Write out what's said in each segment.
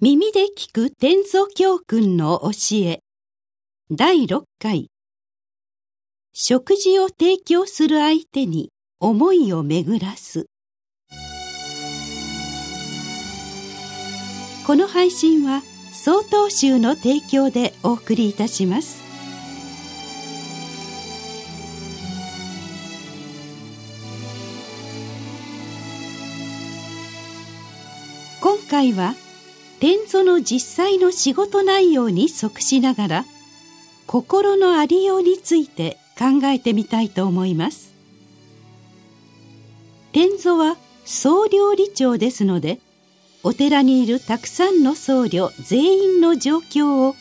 耳で聞く天祖教訓の教え。第6回。食事を提供する相手に思いを巡らす。この配信は曹洞宗の提供でお送りいたします。今回は「天祖の実際の仕事内容に即しながら心のありようについて考えてみたいと思います。天祖は総料理長ですのでお寺にいるたくさんの僧侶全員の状況を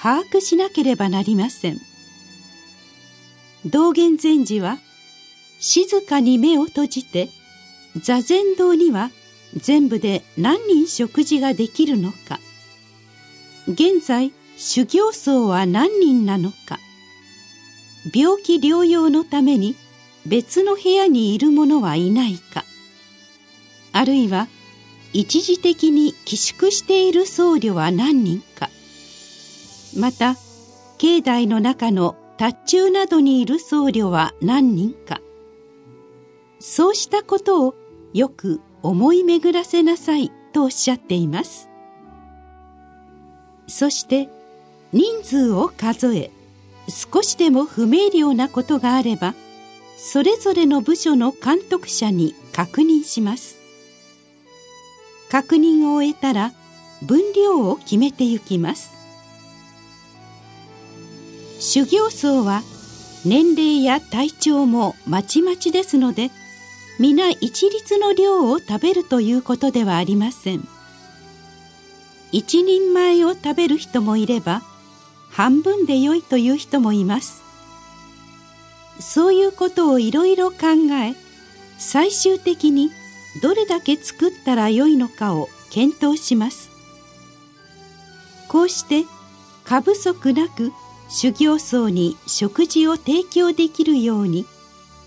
把握しなければなりません。道元禅師は静かに目を閉じて座禅堂には全部で何人食事ができるのか。現在修行僧は何人なのか。病気療養のために別の部屋にいる者はいないか。あるいは一時的に寄宿している僧侶は何人か。また境内の中の達中などにいる僧侶は何人か。そうしたことをよく思い巡らせなさいとおっしゃっています。そして人数を数え少しでも不明瞭なことがあればそれぞれの部署の監督者に確認します。確認を終えたら分量を決めてゆきます。修行僧は年齢や体調もまちまちですので皆一律の量を食べるということではありません。一人前を食べる人もいれば半分でよいという人もいます。そういうことをいろいろ考え最終的にどれだけ作ったらよいのかを検討します。こうして過不足なく修行僧に食事を提供できるように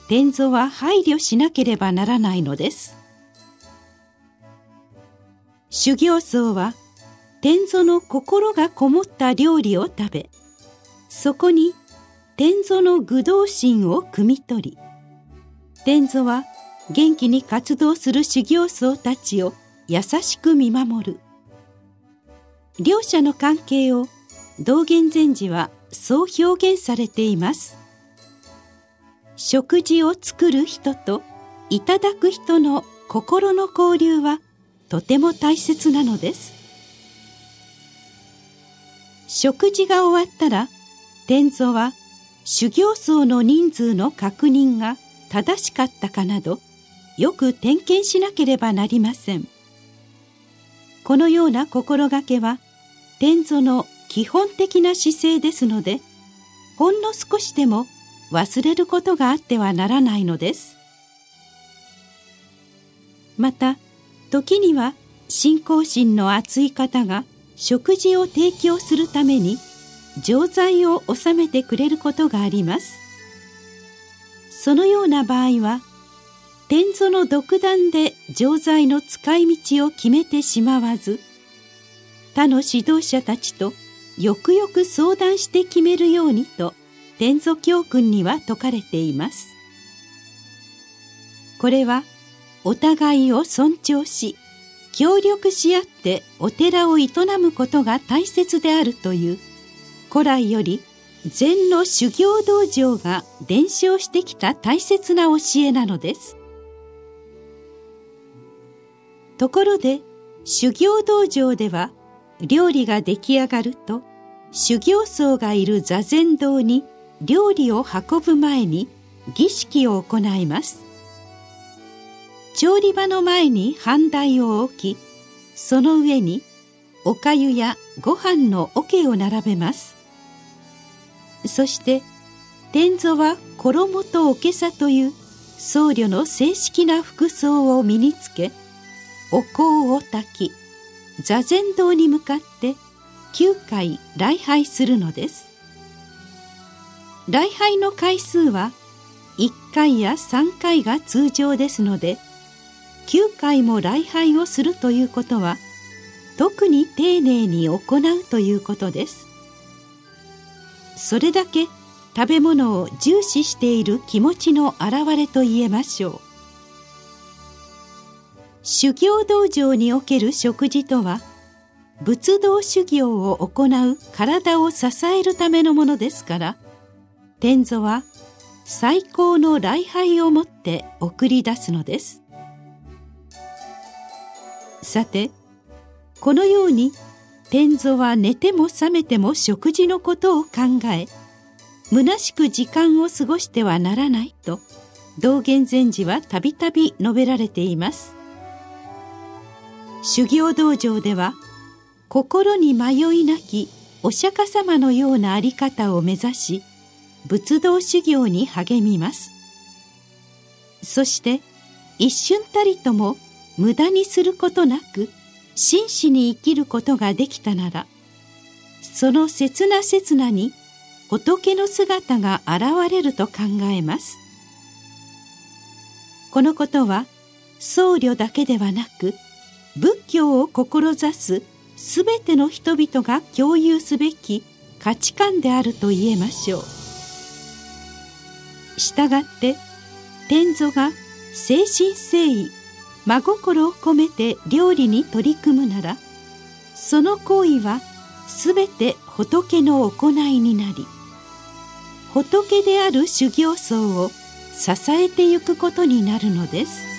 天蔵は配慮しなければならないのです。修行僧は天蔵の心がこもった料理を食べそこに天蔵の愚道心を汲み取り天蔵は元気に活動する修行僧たちを優しく見守る。両者の関係を道元禅師はそう表現されています。食事を作る人といただく人の心の交流はとても大切なのです。食事が終わったら天祖は修行僧の人数の確認が正しかったかなどよく点検しなければなりません。このような心がけは天祖の基本的な姿勢ですのでほんの少しでも忘れることがあってはならないのです。また時には信仰心の厚い方が食事を提供するために錠剤を収めてくれることがあります。そのような場合は天祖の独断で錠剤の使い道を決めてしまわず他の指導者たちとよくよく相談して決めるようにと天祖教訓には説かれています。これはお互いを尊重し協力し合ってお寺を営むことが大切であるという古来より禅の修行道場が伝承してきた大切な教えなのです。ところで修行道場では料理が出来上がると修行僧がいる座禅堂に料理を運ぶ前に儀式を行います。調理場の前に半台を置きその上におかゆやご飯の桶を並べます。そして天祖は衣とおけさという僧侶の正式な服装を身につけお香を焚き座禅堂に向かって9回礼拝するのです。礼拝の回数は1回や3回が通常ですので9回も礼拝をするということは特に丁寧に行うということです。それだけ食べ物を重視している気持ちの表れと言えましょう。修行道場における食事とは仏道修行を行う体を支えるためのものですから天祖は最高の礼拝をもって送り出すのです。さてこのように天祖は寝ても覚めても食事のことを考え虚しく時間を過ごしてはならないと道元禅師はたびたび述べられています。修行道場では心に迷いなきお釈迦様のようなあり方を目指し仏道修行に励みます。そして一瞬たりとも無駄にすることなく真摯に生きることができたならその切な切なに仏の姿が現れると考えます。このことは僧侶だけではなく仏教を志すすべての人々が共有すべき価値観であると言えましょう。従って天祖が誠心誠意真心を込めて料理に取り組むならその行為はすべて仏の行いになり仏である修行僧を支えてゆくことになるのです。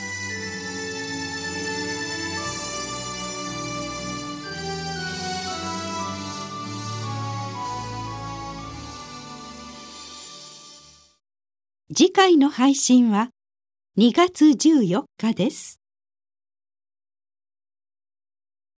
次回の配信は2月14日です。